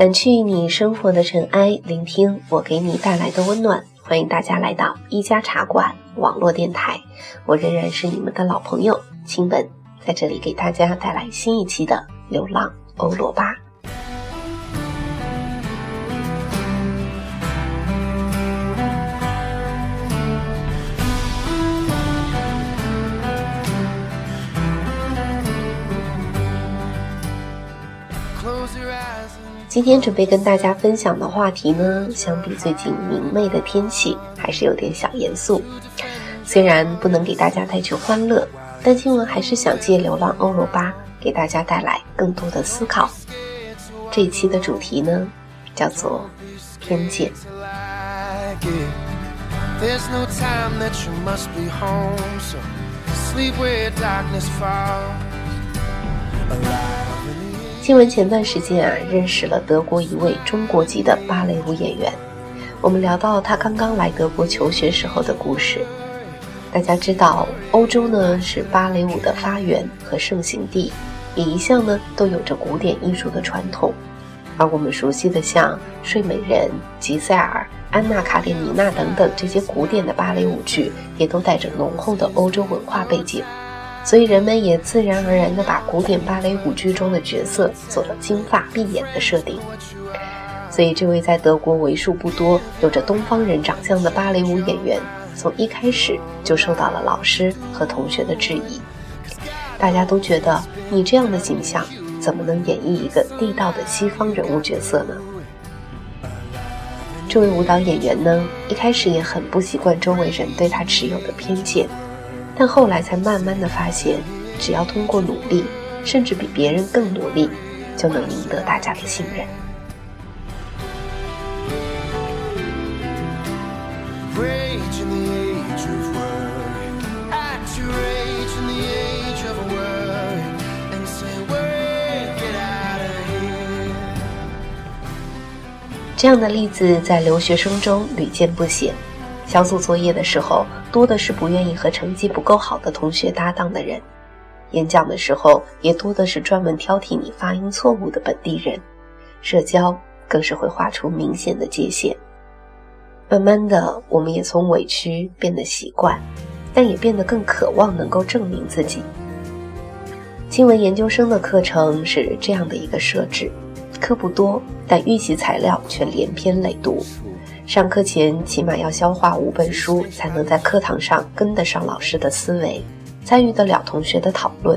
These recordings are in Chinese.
掸去你生活的尘埃，聆听我给你带来的温暖。欢迎大家来到一家茶馆网络电台，我仍然是你们的老朋友清本，在这里给大家带来新一期的《流浪欧罗巴》。今天准备跟大家分享的话题呢，相比最近明媚的天气，还是有点小严肃。虽然不能给大家带去欢乐，但新闻还是想借《流浪欧罗巴》给大家带来更多的思考。这一期的主题呢，叫做偏见。新闻前段时间啊，认识了德国一位中国籍的芭蕾舞演员。我们聊到他刚刚来德国求学时候的故事。大家知道，欧洲呢是芭蕾舞的发源和盛行地，也一向呢都有着古典艺术的传统。而我们熟悉的像《睡美人》《吉赛尔》《安娜·卡列尼娜》等等这些古典的芭蕾舞剧，也都带着浓厚的欧洲文化背景。所以人们也自然而然地把古典芭蕾舞剧中的角色做了金发碧眼的设定。所以这位在德国为数不多有着东方人长相的芭蕾舞演员，从一开始就受到了老师和同学的质疑。大家都觉得你这样的形象怎么能演绎一个地道的西方人物角色呢？这位舞蹈演员呢，一开始也很不习惯周围人对他持有的偏见。但后来才慢慢的发现，只要通过努力，甚至比别人更努力，就能赢得大家的信任。这样的例子在留学生中屡见不鲜。小组作业的时候，多的是不愿意和成绩不够好的同学搭档的人；演讲的时候，也多的是专门挑剔你发音错误的本地人；社交更是会画出明显的界限。慢慢的，我们也从委屈变得习惯，但也变得更渴望能够证明自己。新闻研究生的课程是这样的一个设置：课不多，但预习材料却连篇累读。上课前起码要消化五本书，才能在课堂上跟得上老师的思维，参与得了同学的讨论。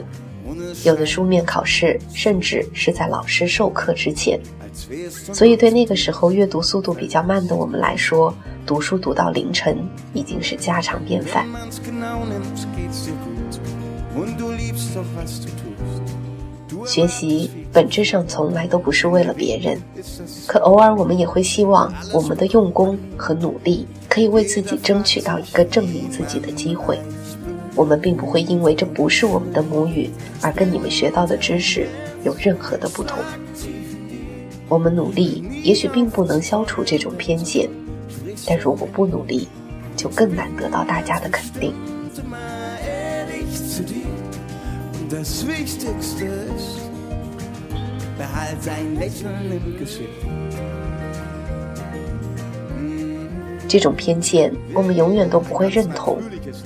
有的书面考试甚至是在老师授课之前，所以对那个时候阅读速度比较慢的我们来说，读书读到凌晨已经是家常便饭。学习本质上从来都不是为了别人，可偶尔我们也会希望我们的用功和努力可以为自己争取到一个证明自己的机会。我们并不会因为这不是我们的母语而跟你们学到的知识有任何的不同。我们努力也许并不能消除这种偏见，但如果不努力，就更难得到大家的肯定。这种偏见，我们永远都不会认同，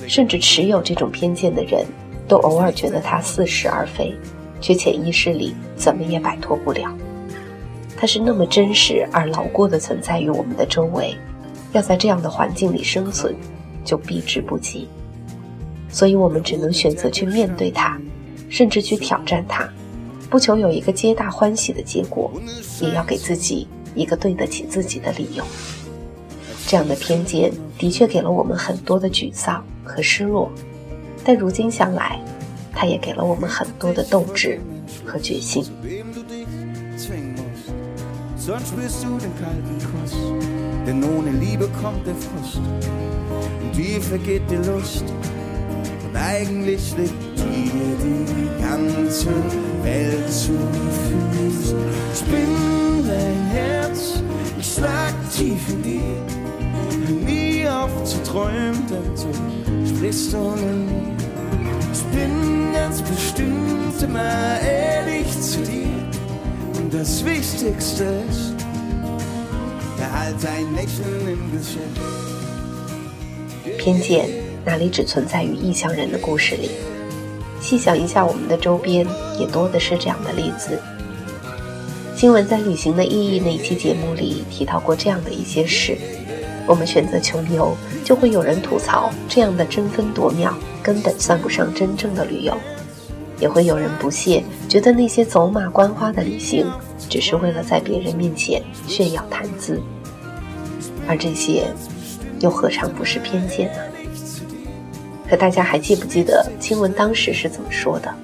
甚至持有这种偏见的人，都偶尔觉得它似是而非，却潜意识里怎么也摆脱不了。它是那么真实而牢固的存在于我们的周围，要在这样的环境里生存，就避之不及。所以我们只能选择去面对它。甚至去挑战它，不求有一个皆大欢喜的结果，也要给自己一个对得起自己的理由。这样的偏见的确给了我们很多的沮丧和失落，但如今想来，它也给了我们很多的斗志和决心。dir die ganze Welt zu Füßen. Ich bin dein Herz, ich schlag tief in dir. Nie aufzuträumen, denn du sprichst ohne mir. Ich bin ganz bestimmt immer ehrlich zu dir. Und 偏见哪里只存在于异乡人的故事里？细想一下，我们的周边也多的是这样的例子。新闻在《旅行的意义》那一期节目里提到过这样的一些事：我们选择穷游，就会有人吐槽这样的争分夺秒根本算不上真正的旅游；也会有人不屑，觉得那些走马观花的旅行只是为了在别人面前炫耀谈资。而这些，又何尝不是偏见呢？可大家还记不记得青文当时是怎么说的？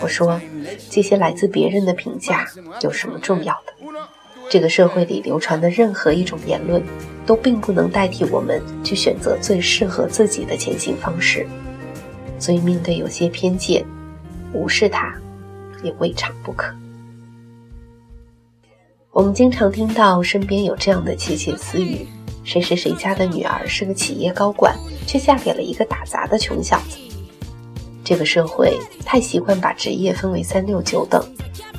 我说，这些来自别人的评价有什么重要的？这个社会里流传的任何一种言论，都并不能代替我们去选择最适合自己的前行方式。所以，面对有些偏见，无视它，也未尝不可。我们经常听到身边有这样的窃窃私语：谁谁谁家的女儿是个企业高管，却嫁给了一个打杂的穷小子。这个社会太习惯把职业分为三六九等，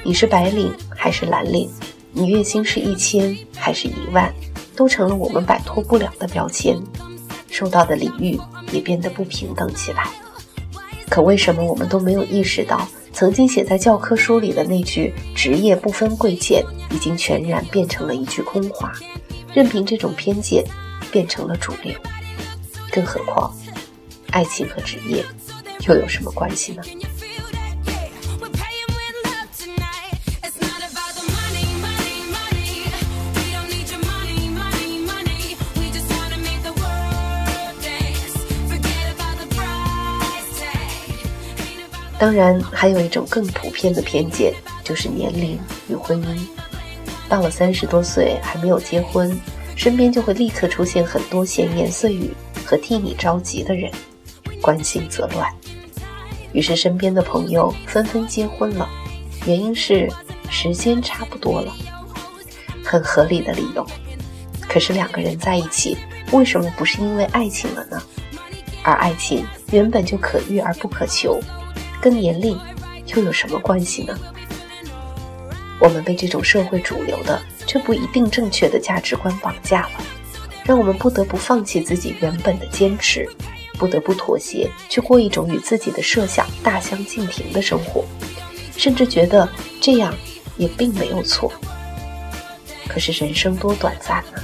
你是白领还是蓝领，你月薪是一千还是一万，都成了我们摆脱不了的标签，受到的礼遇也变得不平等起来。可为什么我们都没有意识到？曾经写在教科书里的那句“职业不分贵贱”，已经全然变成了一句空话，任凭这种偏见变成了主流。更何况，爱情和职业又有什么关系呢？当然，还有一种更普遍的偏见，就是年龄与婚姻。到了三十多岁还没有结婚，身边就会立刻出现很多闲言碎语和替你着急的人，关心则乱。于是身边的朋友纷纷结婚了，原因是时间差不多了，很合理的理由。可是两个人在一起，为什么不是因为爱情了呢？而爱情原本就可遇而不可求。跟年龄又有什么关系呢？我们被这种社会主流的却不一定正确的价值观绑架了，让我们不得不放弃自己原本的坚持，不得不妥协，去过一种与自己的设想大相径庭的生活，甚至觉得这样也并没有错。可是人生多短暂啊！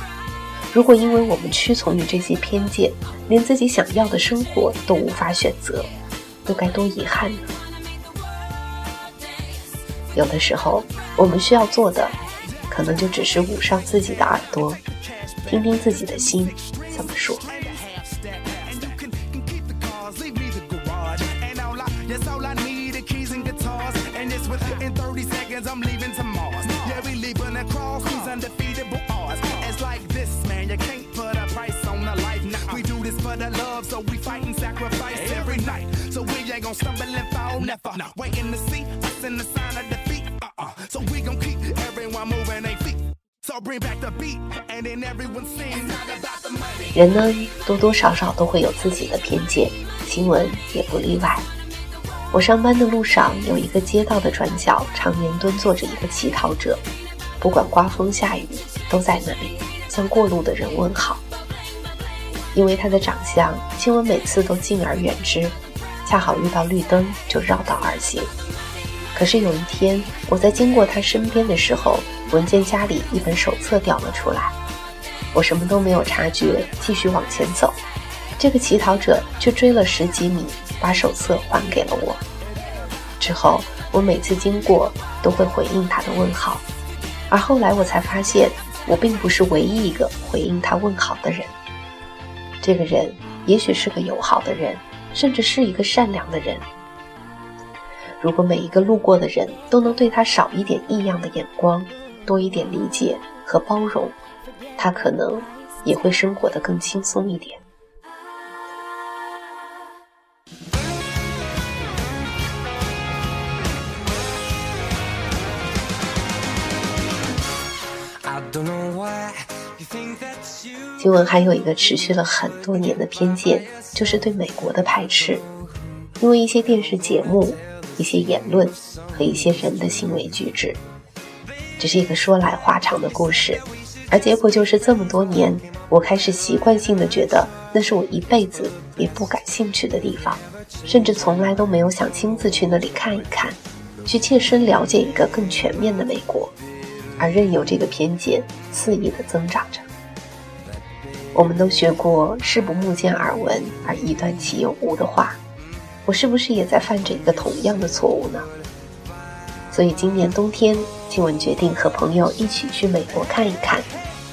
如果因为我们屈从于这些偏见，连自己想要的生活都无法选择。又该多遗憾呢？有的时候，我们需要做的，可能就只是捂上自己的耳朵，听听自己的心怎么说。人呢，多多少少都会有自己的偏见，新闻也不例外。我上班的路上有一个街道的转角，常年蹲坐着一个乞讨者，不管刮风下雨，都在那里向过路的人问好。因为他的长相，新闻每次都敬而远之。恰好遇到绿灯，就绕道而行。可是有一天，我在经过他身边的时候，闻见家里一本手册掉了出来。我什么都没有察觉，继续往前走。这个乞讨者却追了十几米，把手册还给了我。之后，我每次经过都会回应他的问好。而后来我才发现，我并不是唯一一个回应他问好的人。这个人也许是个友好的人。甚至是一个善良的人。如果每一个路过的人都能对他少一点异样的眼光，多一点理解和包容，他可能也会生活的更轻松一点。新闻还有一个持续了很多年的偏见，就是对美国的排斥，因为一些电视节目、一些言论和一些人的行为举止。只是一个说来话长的故事。而结果就是这么多年，我开始习惯性的觉得那是我一辈子也不感兴趣的地方，甚至从来都没有想亲自去那里看一看，去切身了解一个更全面的美国，而任由这个偏见肆意的增长着。我们都学过“事不目见耳闻，而臆断其有无”的话，我是不是也在犯着一个同样的错误呢？所以今年冬天，静雯决定和朋友一起去美国看一看，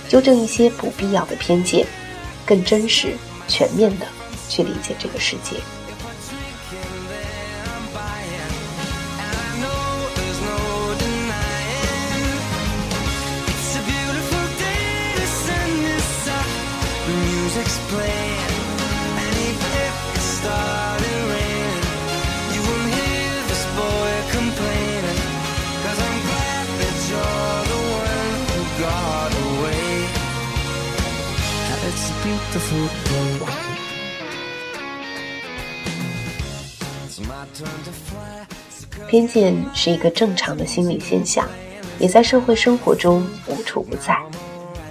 纠正一些不必要的偏见，更真实、全面的去理解这个世界。偏见是一个正常的心理现象，也在社会生活中无处不在，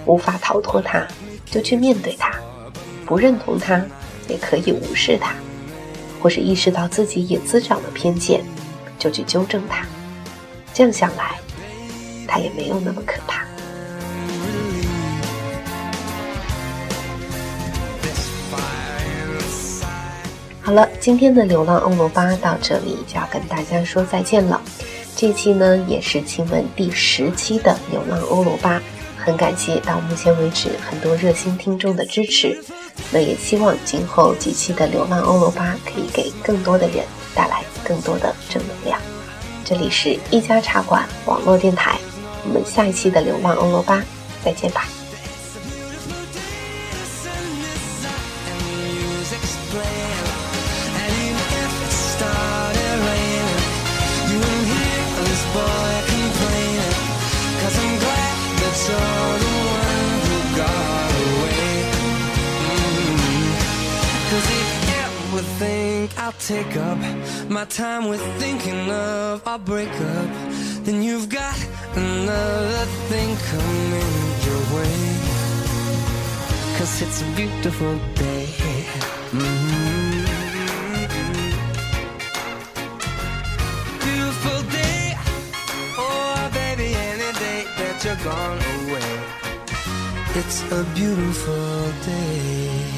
无法逃脱它，就去面对它；不认同他，也可以无视他，或是意识到自己也滋长了偏见，就去纠正他。这样想来，他也没有那么可怕。好了，今天的流浪欧罗巴到这里就要跟大家说再见了。这期呢也是亲吻第十期的流浪欧罗巴，很感谢到目前为止很多热心听众的支持。那也希望今后几期的流浪欧罗巴可以给更多的人带来更多的正能量。这里是一家茶馆网络电台，我们下一期的流浪欧罗巴再见吧。I'll take up my time with thinking of our breakup. Then you've got another thing coming your way. Cause it's a beautiful day. Mm-hmm. Beautiful day. Oh, baby, any day that you're gone away. It's a beautiful day.